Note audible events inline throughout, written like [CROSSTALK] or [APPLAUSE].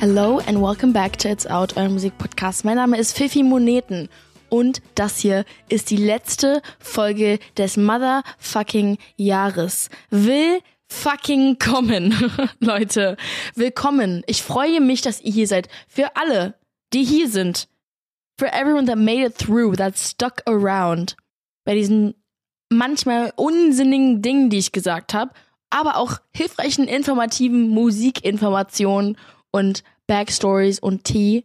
Hello and welcome back to It's Out, euer Musikpodcast. Mein Name ist Fifi Moneten und das hier ist die letzte Folge des Motherfucking Jahres. Will fucking kommen, [LAUGHS] Leute. Willkommen. Ich freue mich, dass ihr hier seid. Für alle, die hier sind. For everyone that made it through, that stuck around. Bei diesen manchmal unsinnigen Dingen, die ich gesagt habe, aber auch hilfreichen, informativen Musikinformationen und Backstories und Tee.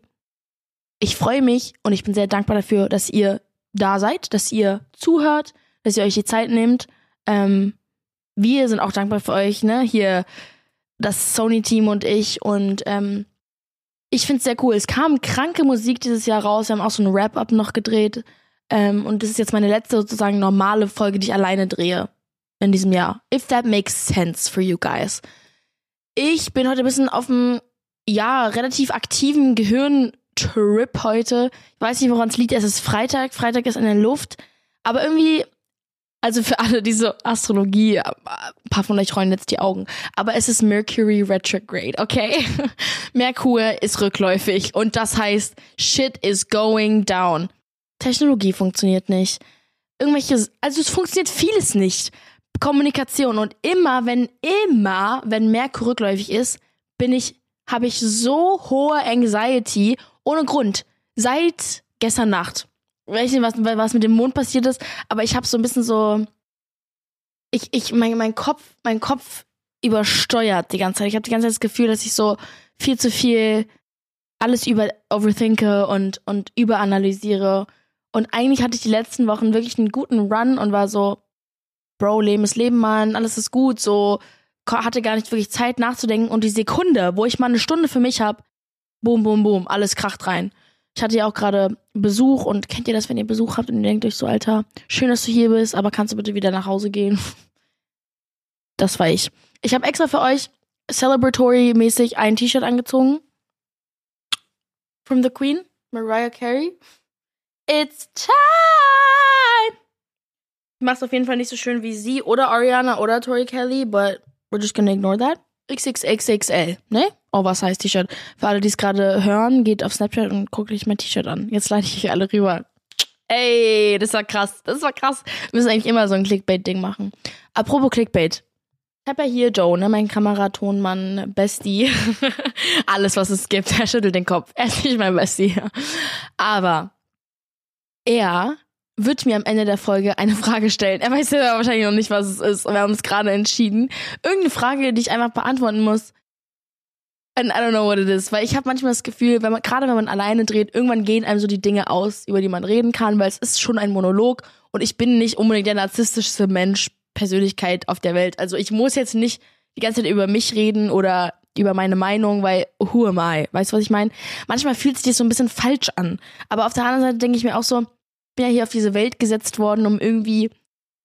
Ich freue mich und ich bin sehr dankbar dafür, dass ihr da seid, dass ihr zuhört, dass ihr euch die Zeit nehmt. Ähm, wir sind auch dankbar für euch, ne? Hier das Sony-Team und ich und ähm, ich finde es sehr cool. Es kam kranke Musik dieses Jahr raus. Wir haben auch so ein Wrap-Up noch gedreht. Ähm, und das ist jetzt meine letzte sozusagen normale Folge, die ich alleine drehe in diesem Jahr. If that makes sense for you guys. Ich bin heute ein bisschen auf dem, ja, relativ aktiven Gehirntrip heute. Ich weiß nicht, woran es liegt. Es ist Freitag. Freitag ist in der Luft. Aber irgendwie, also für alle diese Astrologie, ein paar von euch rollen jetzt die Augen. Aber es ist Mercury retrograde, okay? [LAUGHS] Merkur ist rückläufig und das heißt, shit is going down. Technologie funktioniert nicht. Irgendwelche, also es funktioniert vieles nicht. Kommunikation und immer, wenn, immer, wenn Merkur rückläufig ist, bin ich, habe ich so hohe Anxiety ohne Grund. Seit gestern Nacht. Ich weiß nicht, was, was mit dem Mond passiert ist, aber ich habe so ein bisschen so, ich, ich, mein, mein Kopf, mein Kopf übersteuert die ganze Zeit. Ich habe die ganze Zeit das Gefühl, dass ich so viel zu viel alles über overthinke und, und überanalysiere. Und eigentlich hatte ich die letzten Wochen wirklich einen guten Run und war so, Bro, Leben ist Leben, Mann, alles ist gut, so, hatte gar nicht wirklich Zeit nachzudenken und die Sekunde, wo ich mal eine Stunde für mich habe, boom, boom, boom, alles kracht rein. Ich hatte ja auch gerade Besuch und kennt ihr das, wenn ihr Besuch habt und ihr denkt euch so, Alter, schön, dass du hier bist, aber kannst du bitte wieder nach Hause gehen? [LAUGHS] Das war ich. Ich habe extra für euch celebratory-mäßig ein T-Shirt angezogen. From the Queen, Mariah Carey. It's time! Ich mach's auf jeden Fall nicht so schön wie sie oder Ariana oder Tori Kelly, but we're just gonna ignore that. XXXXL, ne? Oh, was heißt T-Shirt? Für alle, die es gerade hören, geht auf Snapchat und guckt euch mein T-Shirt an. Jetzt leite ich euch alle rüber. Ey, das war krass. Das war krass. Wir müssen eigentlich immer so ein Clickbait-Ding machen. Apropos Clickbait. Ich habe ja hier Joe, ne, mein Kameratonmann, Bestie. [LAUGHS] Alles, was es gibt. Er schüttelt den Kopf. Er ist nicht mein Bestie. Aber er wird mir am Ende der Folge eine [LAUGHS] Frage stellen. Er weiß ja wahrscheinlich noch nicht, was es ist. Wir haben uns gerade entschieden. Irgendeine Frage, die ich einfach beantworten muss. And I don't know what it is, weil ich habe manchmal das Gefühl, wenn man gerade wenn man alleine dreht, irgendwann gehen einem so die Dinge aus, über die man reden kann, weil es ist schon ein Monolog und ich bin nicht unbedingt der narzisstischste Mensch, Persönlichkeit auf der Welt. Also ich muss jetzt nicht die ganze Zeit über mich reden oder über meine Meinung, weil who am I? Weißt du, was ich meine? Manchmal fühlt sich das so ein bisschen falsch an, aber auf der anderen Seite denke ich mir auch so, bin ja hier auf diese Welt gesetzt worden, um irgendwie,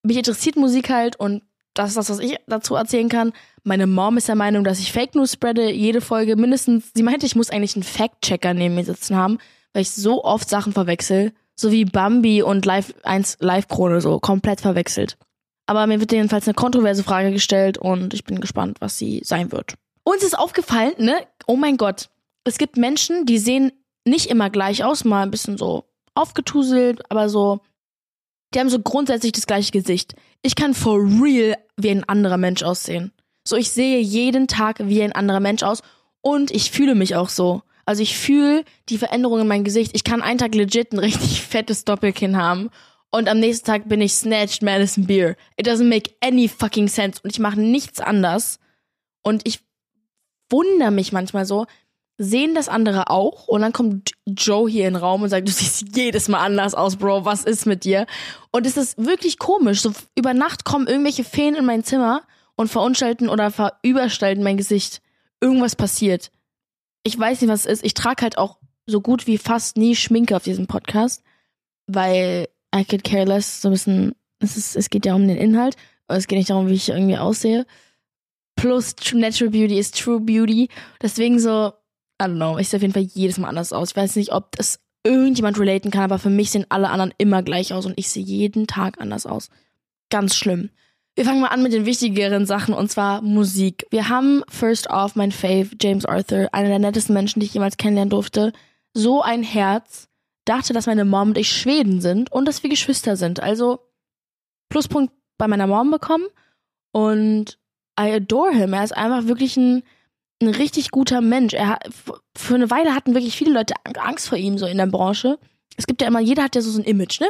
mich interessiert Musik halt und das ist das, was ich dazu erzählen kann. Meine Mom ist der Meinung, dass ich Fake News spreade, jede Folge mindestens, sie meinte, ich muss eigentlich einen Fact-Checker neben mir sitzen haben, weil ich so oft Sachen verwechsel, so wie Bambi und Live 1 Live-Krone so, komplett verwechselt. Aber mir wird jedenfalls eine kontroverse Frage gestellt und ich bin gespannt, was sie sein wird. Uns ist aufgefallen, ne? Oh mein Gott. Es gibt Menschen, die sehen nicht immer gleich aus, mal ein bisschen so aufgetuselt, aber so, die haben so grundsätzlich das gleiche Gesicht. Ich kann for real wie ein anderer Mensch aussehen. So, ich sehe jeden Tag wie ein anderer Mensch aus und ich fühle mich auch so. Also ich fühle die Veränderung in meinem Gesicht. Ich kann einen Tag legit ein richtig [LAUGHS] fettes Doppelkinn haben und am nächsten Tag bin ich snatched Madison Beer. It doesn't make any fucking sense und ich mache nichts anders. Und ich wundere mich manchmal so, sehen das andere auch und dann kommt Joe hier in den Raum und sagt, du siehst jedes Mal anders aus, Bro, was ist mit dir? Und es ist wirklich komisch. So über Nacht kommen irgendwelche Feen in mein Zimmer und verunstalten oder verüberstalten mein Gesicht. Irgendwas passiert. Ich weiß nicht, was es ist. Ich trage halt auch so gut wie fast nie Schminke auf diesem Podcast, weil I could care less. So ein bisschen, es, ist, es geht ja um den Inhalt, es geht nicht darum, wie ich irgendwie aussehe. Plus Natural Beauty ist True Beauty. Deswegen so, I don't know, ich sehe auf jeden Fall jedes Mal anders aus. Ich weiß nicht, ob das irgendjemand relaten kann, aber für mich sehen alle anderen immer gleich aus und ich sehe jeden Tag anders aus. Ganz schlimm. Wir fangen mal an mit den wichtigeren Sachen und zwar Musik. Wir haben first off mein Fave, James Arthur, einer der nettesten Menschen, die ich jemals kennenlernen durfte. So ein Herz. Dachte, dass meine Mom und ich Schweden sind und dass wir Geschwister sind. Also Pluspunkt bei meiner Mom bekommen und I adore him. Er ist einfach wirklich ein, ein richtig guter Mensch. Er für eine Weile hatten wirklich viele Leute Angst vor ihm so in der Branche. Es gibt ja immer, jeder hat ja so ein Image, ne?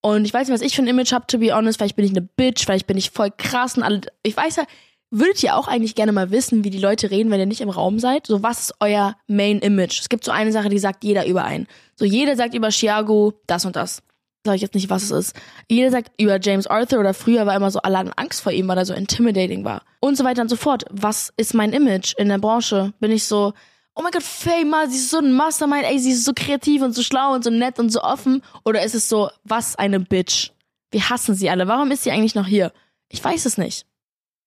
Und ich weiß nicht, was ich für ein Image habe, to be honest. Vielleicht bin ich eine Bitch, vielleicht bin ich voll krass und alle. Ich weiß ja, würdet ihr auch eigentlich gerne mal wissen, wie die Leute reden, wenn ihr nicht im Raum seid? So, was ist euer Main Image? Es gibt so eine Sache, die sagt jeder über einen. So, jeder sagt über Chiago das und das. Sag ich jetzt nicht, was es ist. Jeder sagt über James Arthur oder früher war immer so, alle hatten Angst vor ihm, weil er so intimidating war. Und so weiter und so fort. Was ist mein Image in der Branche? Bin ich so, oh mein Gott, Faye, mal, sie ist so ein Mastermind, ey, sie ist so kreativ und so schlau und so nett und so offen? Oder ist es so, was eine Bitch? Wir hassen sie alle. Warum ist sie eigentlich noch hier? Ich weiß es nicht.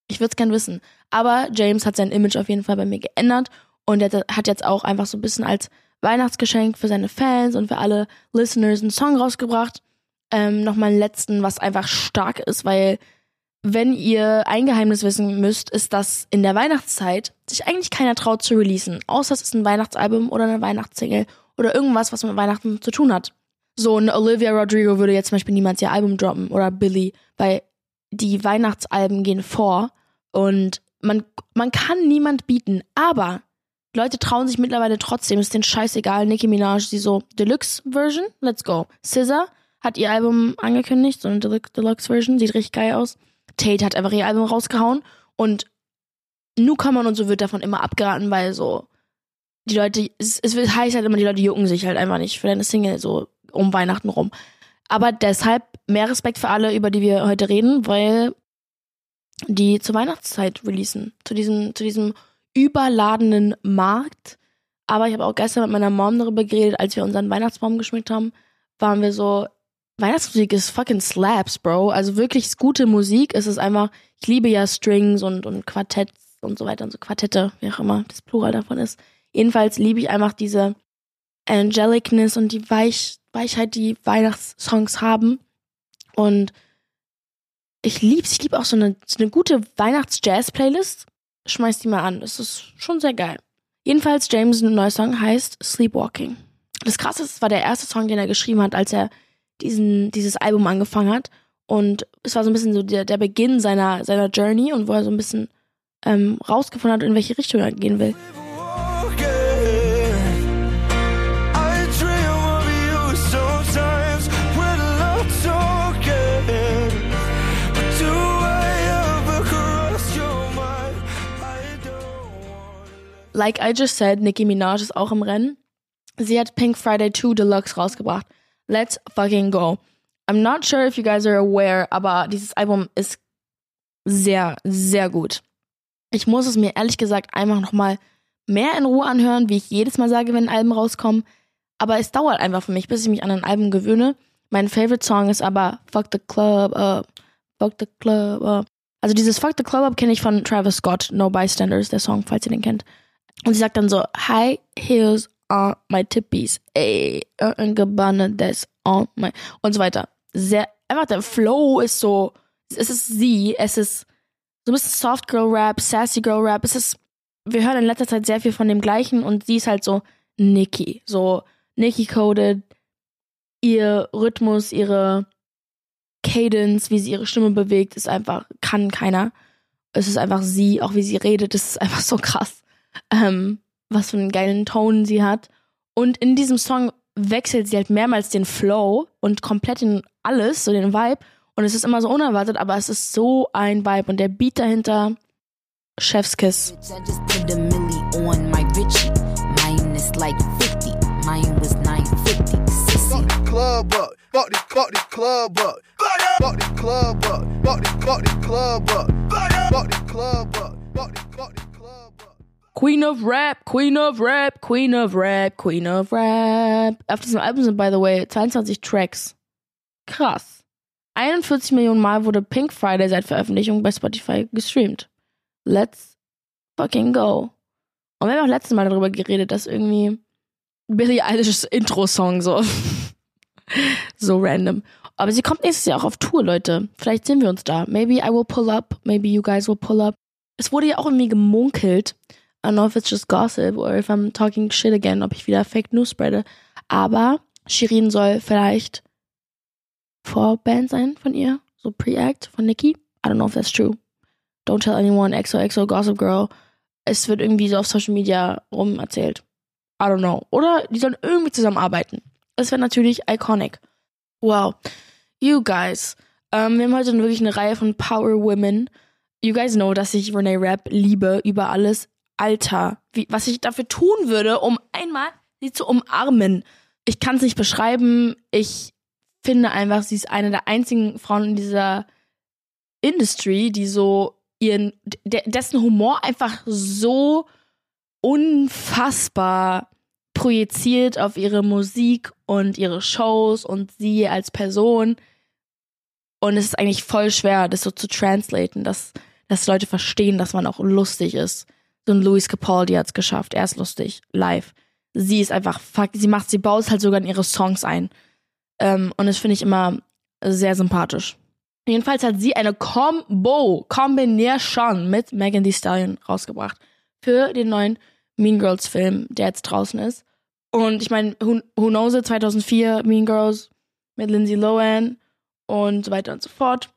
Ich würde es gern wissen. Aber James hat sein Image auf jeden Fall bei mir geändert und er hat jetzt auch einfach so ein bisschen als Weihnachtsgeschenk für seine Fans und für alle Listeners einen Song rausgebracht. Ähm, Nochmal einen letzten, was einfach stark ist, weil wenn ihr ein Geheimnis wissen müsst, ist, dass in der Weihnachtszeit sich eigentlich keiner traut zu releasen, außer es ist ein Weihnachtsalbum oder eine Weihnachtssingle oder irgendwas, was mit Weihnachten zu tun hat. So eine Olivia Rodrigo würde jetzt zum Beispiel niemals ihr Album droppen oder Billy, weil die Weihnachtsalben gehen vor und man, man kann niemand bieten, aber Leute trauen sich mittlerweile trotzdem, ist denen scheißegal. Nicki Minaj, sie so, Deluxe-Version, let's go. Scissor hat ihr Album angekündigt, so eine Deluxe-Version, sieht richtig geil aus. Tate hat einfach ihr Album rausgehauen und Newcomer und so wird davon immer abgeraten, weil so die Leute, es, es heißt halt immer, die Leute jucken sich halt einfach nicht für deine Single so um Weihnachten rum. Aber deshalb mehr Respekt für alle, über die wir heute reden, weil die zur Weihnachtszeit releasen. Zu diesem, zu diesem überladenen Markt. Aber ich habe auch gestern mit meiner Mom darüber geredet, als wir unseren Weihnachtsbaum geschmückt haben, waren wir so, Weihnachtsmusik ist fucking slaps, Bro. Also wirklich gute Musik. Es ist einfach, ich liebe ja Strings und, und Quartetts und so weiter und so Quartette, wie auch immer das Plural davon ist. Jedenfalls liebe ich einfach diese Angelicness und die Weich, Weichheit, die Weihnachtssongs haben. Und ich lieb's. Ich liebe auch so eine, so eine gute Weihnachts-Jazz-Playlist. Schmeiß die mal an. Das ist schon sehr geil. Jedenfalls, James' neuer Song heißt Sleepwalking. Das krasse ist, es war der erste Song, den er geschrieben hat, als er diesen, dieses Album angefangen hat. Und es war so ein bisschen so der, der Beginn seiner, seiner Journey und wo er so ein bisschen ähm, rausgefunden hat, in welche Richtung er gehen will. Like I just said, Nicki Minaj ist auch im Rennen. Sie hat Pink Friday 2 Deluxe rausgebracht. Let's fucking go. I'm not sure if you guys are aware, aber dieses Album ist sehr, sehr gut. Ich muss es mir ehrlich gesagt einfach nochmal mehr in Ruhe anhören, wie ich jedes Mal sage, wenn Alben rauskommen. Aber es dauert einfach für mich, bis ich mich an ein Album gewöhne. Mein Favorite Song ist aber Fuck the Club Up, Fuck the Club Up. Also dieses Fuck the Club Up kenne ich von Travis Scott, No Bystanders, der Song, falls ihr den kennt. Und sie sagt dann so, High Heels on my tippies, ey, Gabbana, that's on my, und so weiter. Sehr, einfach der Flow ist so, es ist sie, es ist so ein bisschen Soft Girl Rap, Sassy Girl Rap, es ist, wir hören in letzter Zeit sehr viel von dem Gleichen und sie ist halt so Nikki, so Nikki coded, ihr Rhythmus, ihre Cadence, wie sie ihre Stimme bewegt, ist einfach, kann keiner. Es ist einfach sie, auch wie sie redet, das ist einfach so krass. Ähm, was für einen geilen Ton sie hat. Und in diesem Song wechselt sie halt mehrmals den Flow und komplett in alles, so den Vibe. Und es ist immer so unerwartet, aber es ist so ein Vibe. Und der Beat dahinter, Chefskiss. Queen of Rap, Queen of Rap, Queen of Rap, Queen of Rap. Auf diesem Album sind, by the way, 22 Tracks. Krass. 41 Millionen Mal wurde Pink Friday seit Veröffentlichung bei Spotify gestreamt. Let's fucking go. Und wir haben auch letztes Mal darüber geredet, dass irgendwie Billie Eilish's Intro-Song so. [LAUGHS] so random. Aber sie kommt nächstes Jahr auch auf Tour, Leute. Vielleicht sehen wir uns da. Maybe I will pull up. Maybe you guys will pull up. Es wurde ja auch irgendwie gemunkelt. I don't know if it's just gossip or if I'm talking shit again, ob ich wieder Fake News spreade. Aber Shirin soll vielleicht Vorband sein von ihr. So Pre-Act von Nicki. I don't know if that's true. Don't tell anyone, XOXO, Gossip Girl. Es wird irgendwie so auf Social Media rum erzählt. I don't know. Oder die sollen irgendwie zusammenarbeiten. Das wäre natürlich iconic. Wow. You guys. Ähm, wir haben heute wirklich eine Reihe von Power Women. You guys know, dass ich Renee Rapp liebe über alles. Alter, wie, was ich dafür tun würde, um einmal sie zu umarmen. Ich kann es nicht beschreiben. Ich finde einfach, sie ist eine der einzigen Frauen in dieser Industry, die so ihren, dessen Humor einfach so unfassbar projiziert auf ihre Musik und ihre Shows und sie als Person. Und es ist eigentlich voll schwer, das so zu translaten, dass, dass Leute verstehen, dass man auch lustig ist. Ein Louis Capaldi hat es geschafft. Er ist lustig, live. Sie ist einfach, fuck, sie macht, sie baut halt sogar in ihre Songs ein. Ähm, und das finde ich immer sehr sympathisch. Jedenfalls hat sie eine Combo, Combination mit Megan Thee Stallion rausgebracht für den neuen Mean Girls Film, der jetzt draußen ist. Und ich meine, who, who knows it, 2004 Mean Girls mit Lindsay Lohan und so weiter und so fort.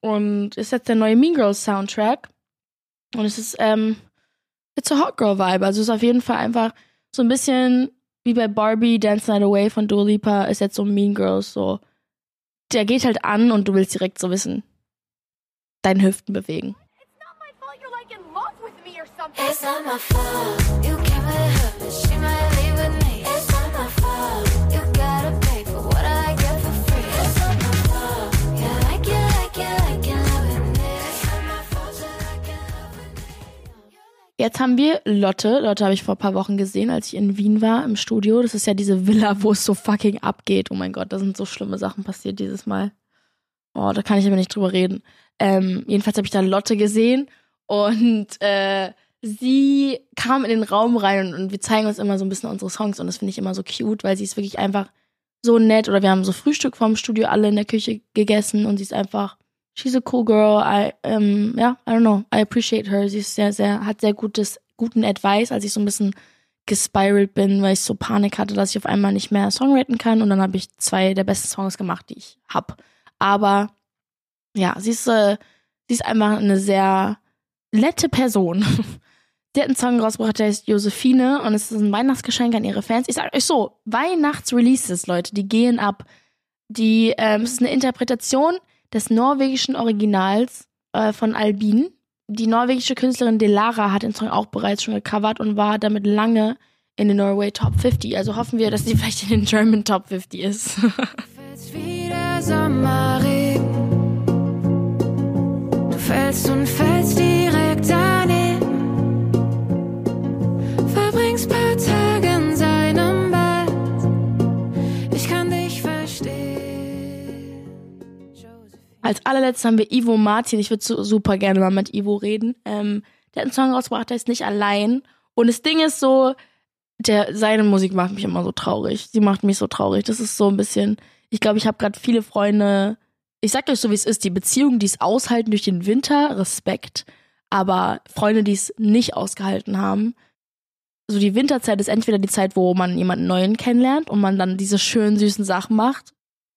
Und ist jetzt der neue Mean Girls Soundtrack. Und es ist, ähm, it's a Hot Girl Vibe. Also es ist auf jeden Fall einfach so ein bisschen wie bei Barbie Dance Night Away von Dua Lipa ist jetzt so Mean Girls so. Der geht halt an und du willst direkt so wissen, deine Hüften bewegen. It's not my fault. You came with her, but she might leave with me. Jetzt haben wir Lotte. Lotte habe ich vor ein paar Wochen gesehen, als ich in Wien war im Studio. Das ist ja diese Villa, wo es so fucking abgeht. Oh mein Gott, da sind so schlimme Sachen passiert dieses Mal. Oh, da kann ich aber nicht drüber reden. Ähm, jedenfalls habe ich da Lotte gesehen und äh, sie kam in den Raum rein und, und, wir zeigen uns immer so ein bisschen unsere Songs und das finde ich immer so cute, weil sie ist wirklich einfach so nett oder wir haben so Frühstück vom Studio alle in der Küche gegessen und sie ist einfach she's a cool girl. I um, ja, I don't know, I appreciate her. Sie ist sehr sehr hat sehr gutes guten Advice, als ich so ein bisschen gespiralt bin, weil ich so Panik hatte, dass ich auf einmal nicht mehr songwriten kann und dann habe ich zwei der besten Songs gemacht, die ich hab. Aber ja, sie ist äh, sie ist einfach eine sehr nette Person. [LAUGHS] Die hat einen Song rausgebracht, der heißt Josephine und es ist ein Weihnachtsgeschenk an ihre Fans. Ich sag euch so, Weihnachtsreleases, Leute, die gehen ab. Die, ähm, es ist eine Interpretation des norwegischen Originals äh, von Albin. Die norwegische Künstlerin Delara hat den Song auch bereits schon gecovert und war damit lange in den Norway Top 50. Also hoffen wir, dass sie [LAUGHS] vielleicht in den German Top 50 ist. [LAUGHS] wieder Sommerregen. Du fällst und fällst direkt Als allerletztes haben wir Ivo Martin. Ich würde super gerne mal mit Ivo reden. Ähm, der hat einen Song rausgebracht, der ist nicht allein. Und das Ding ist so, der, seine Musik macht mich immer so traurig. Sie macht mich so traurig. Das ist so ein bisschen, ich glaube, ich habe gerade viele Freunde. Ich sag euch so, wie es ist. Die Beziehungen, die es aushalten durch den Winter, Respekt. Aber Freunde, die es nicht ausgehalten haben, so die Winterzeit ist entweder die Zeit, wo man jemanden Neuen kennenlernt und man dann diese schönen, süßen Sachen macht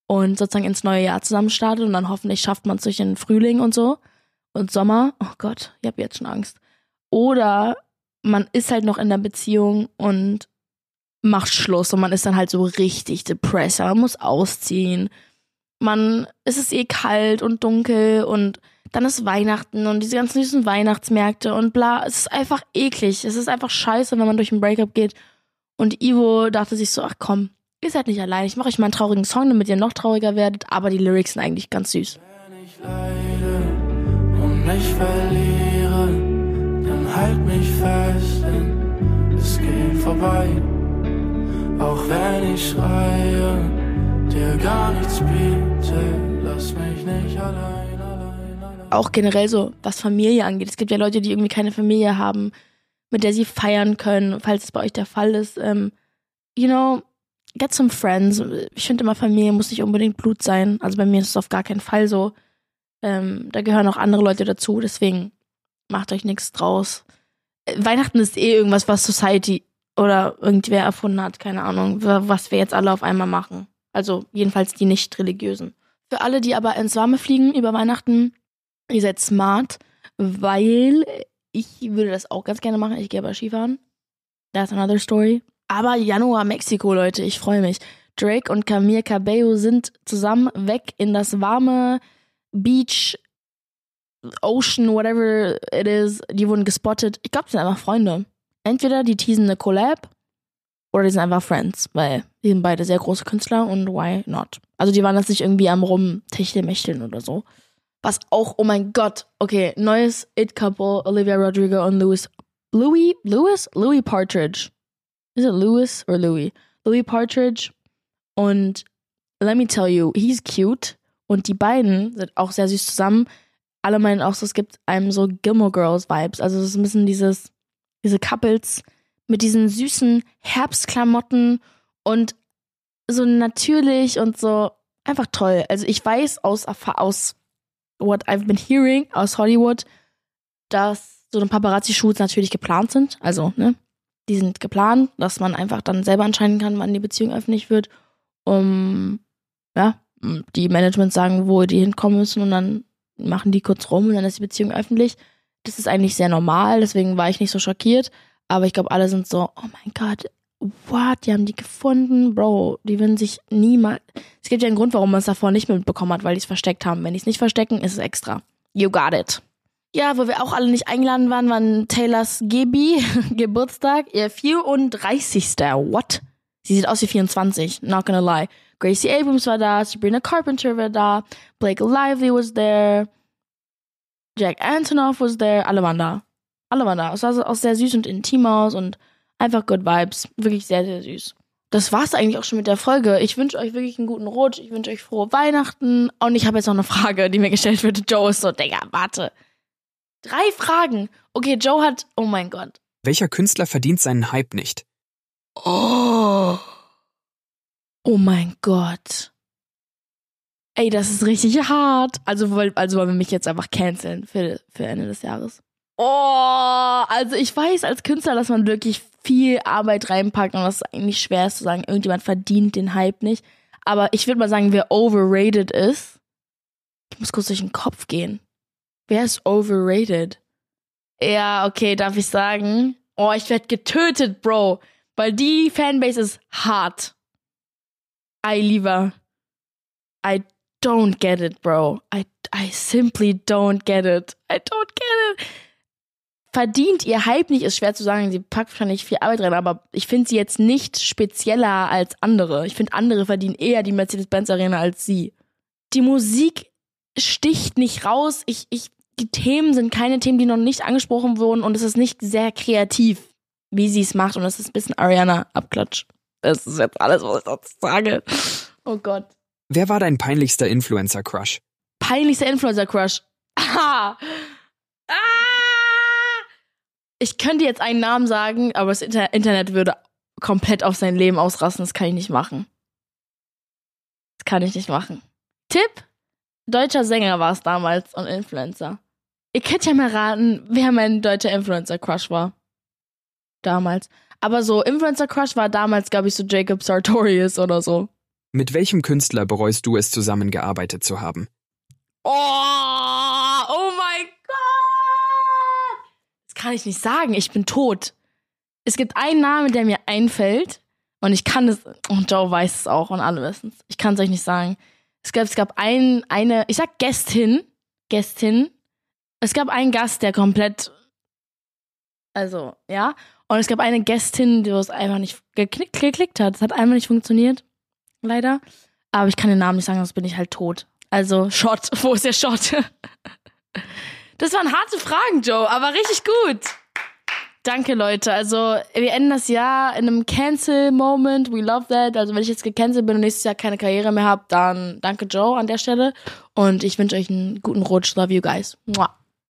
und sozusagen ins neue Jahr zusammen startet und dann hoffentlich schafft man es durch den Frühling und so und Sommer. Oh Gott, ich habe jetzt schon Angst. Oder man ist halt noch in der Beziehung und macht Schluss und man ist dann halt so richtig depressed. Man muss ausziehen. Man, es ist eh kalt und dunkel und dann ist Weihnachten und diese ganzen süßen Weihnachtsmärkte und bla. Es ist einfach eklig. Es ist einfach scheiße, wenn man durch ein Breakup geht. Und Ivo dachte sich so, ach komm, ihr seid nicht allein. Ich mache euch mal einen traurigen Song, damit ihr noch trauriger werdet. Aber die Lyrics sind eigentlich ganz süß. Wenn ich leide und mich verliere, dann halt mich fest, denn es geht vorbei. Auch wenn ich schreie, dir gar nichts biete, lass mich nicht allein auch generell so, was Familie angeht. Es gibt ja Leute, die irgendwie keine Familie haben, mit der sie feiern können, falls es bei euch der Fall ist. Ähm, you know, get some friends. Ich finde immer, Familie muss nicht unbedingt Blut sein. Also bei mir ist es auf gar keinen Fall so. Ähm, da gehören auch andere Leute dazu, deswegen macht euch nichts draus. Äh, Weihnachten ist eh irgendwas, was Society oder irgendwer erfunden hat, keine Ahnung, was wir jetzt alle auf einmal machen. Also jedenfalls die nicht religiösen. Für alle, die aber ins Warme fliegen über Weihnachten, ihr seid smart, weil ich würde das auch ganz gerne machen. Ich gehe aber Skifahren. That's another story. Aber Januar Mexiko, Leute, ich freue mich. Drake und Camille Cabello sind zusammen weg in das warme Beach, Ocean, whatever it is. Die wurden gespottet. Ich glaube, die sind einfach Freunde. Entweder die teasen eine Collab oder die sind einfach Friends, weil die sind beide sehr große Künstler und why not? Also die waren jetzt nicht irgendwie am rumtichtelmächteln oder so. Was auch, oh mein Gott, okay, neues It-Couple, Olivia Rodrigo und Louis, Louis, Louis? Louis Partridge. Is it Louis or Louis? Louis Partridge. Und let me tell you, he's cute. Und die beiden sind auch sehr süß zusammen. Alle meinen auch so, es gibt einem so Gilmore Girls Vibes. Also es bisschen dieses, diese Couples mit diesen süßen Herbstklamotten und so natürlich und so einfach toll. Also ich weiß aus, aus what I've been hearing aus Hollywood, dass so eine Paparazzi-Shoots natürlich geplant sind. Also, ne? Die sind geplant, dass man einfach dann selber entscheiden kann, wann die Beziehung öffentlich wird. Um, ja, die Management sagen, wo die hinkommen müssen und dann machen die kurz rum und dann ist die Beziehung öffentlich. Das ist eigentlich sehr normal, deswegen war ich nicht so schockiert. Aber ich glaube, alle sind so, oh mein Gott, what, die haben die gefunden, Bro, die würden sich niemals. Es gibt ja einen Grund, warum man es davor nicht mitbekommen hat, weil die es versteckt haben. Wenn die es nicht verstecken, ist es extra. You got it. Ja, wo wir auch alle nicht eingeladen waren, waren Taylors Gebi [LAUGHS] Geburtstag, ihr 34. What? Sie sieht aus wie 24, not gonna lie. Gracie Abrams war da, Sabrina Carpenter war da, Blake Lively was there, Jack Antonoff was there, alle waren da. Alle waren da. Es sah auch sehr süß und intim aus und Einfach Good Vibes. Wirklich sehr, sehr süß. Das war's eigentlich auch schon mit der Folge. Ich wünsche euch wirklich einen guten Rutsch. Ich wünsche euch frohe Weihnachten. Und ich habe jetzt noch eine Frage, die mir gestellt wird. Joe ist so, Digga, warte. Drei Fragen. Okay, Joe hat, oh mein Gott. Welcher Künstler verdient seinen Hype nicht? Oh. Oh mein Gott. Ey, das ist richtig hart. Also, also wollen wir mich jetzt einfach canceln für, für Ende des Jahres. Oh, also ich weiß als Künstler, dass man wirklich viel Arbeit reinpackt und das ist eigentlich schwer ist zu sagen, irgendjemand verdient den Hype nicht. Aber ich würde mal sagen, wer overrated ist, ich muss kurz durch den Kopf gehen. Wer ist overrated? Ja, okay, darf ich sagen? Oh, ich werde getötet, Bro. Weil die Fanbase ist hart. I lieber. I don't get it, bro. I, I simply don't get it. I don't get it verdient ihr Hype nicht, ist schwer zu sagen. Sie packt wahrscheinlich viel Arbeit rein, aber ich finde sie jetzt nicht spezieller als andere. Ich finde, andere verdienen eher die Mercedes-Benz Arena als sie. Die Musik sticht nicht raus. Ich, ich, die Themen sind keine Themen, die noch nicht angesprochen wurden und es ist nicht sehr kreativ, wie sie es macht und es ist ein bisschen Ariana-Abklatsch. Das ist jetzt alles, was ich dazu sage. Oh Gott. Wer war dein peinlichster Influencer-Crush? Peinlichster Influencer-Crush? Ah! Ah! ich könnte jetzt einen Namen sagen, aber das Internet würde komplett auf sein Leben ausrasten. Das kann ich nicht machen. Das kann ich nicht machen. Tipp: Deutscher Sänger war es damals und Influencer. Ihr könnt ja mal raten, wer mein deutscher Influencer-Crush war. Damals. Aber so, Influencer-Crush war damals, glaube ich, so Jacob Sartorius oder so. Mit welchem Künstler bereust du es, zusammengearbeitet zu haben? Oh, oh mein kann ich nicht sagen. Ich bin tot. Es gibt einen Namen, der mir einfällt. Und ich kann es, und Joe weiß es auch und alle wissen es. Ich kann es euch nicht sagen. Es gab, es gab ein, eine, ich sag Gästin, Gästin. Es gab einen Gast, der komplett, also, ja. Und es gab eine Gästin, die es einfach nicht geklickt, geklickt hat. Es hat einfach nicht funktioniert. Leider. Aber ich kann den Namen nicht sagen, sonst bin ich halt tot. Also, Shot. [LAUGHS] Wo ist der Shot? Das waren harte Fragen, Joe, aber richtig gut. Danke, Leute. Also, wir enden das Jahr in einem Cancel-Moment. We love that. Also, wenn ich jetzt gecancelt bin und nächstes Jahr keine Karriere mehr habe, dann danke, Joe, an der Stelle. Und ich wünsche euch einen guten Rutsch. Love you guys. Mua.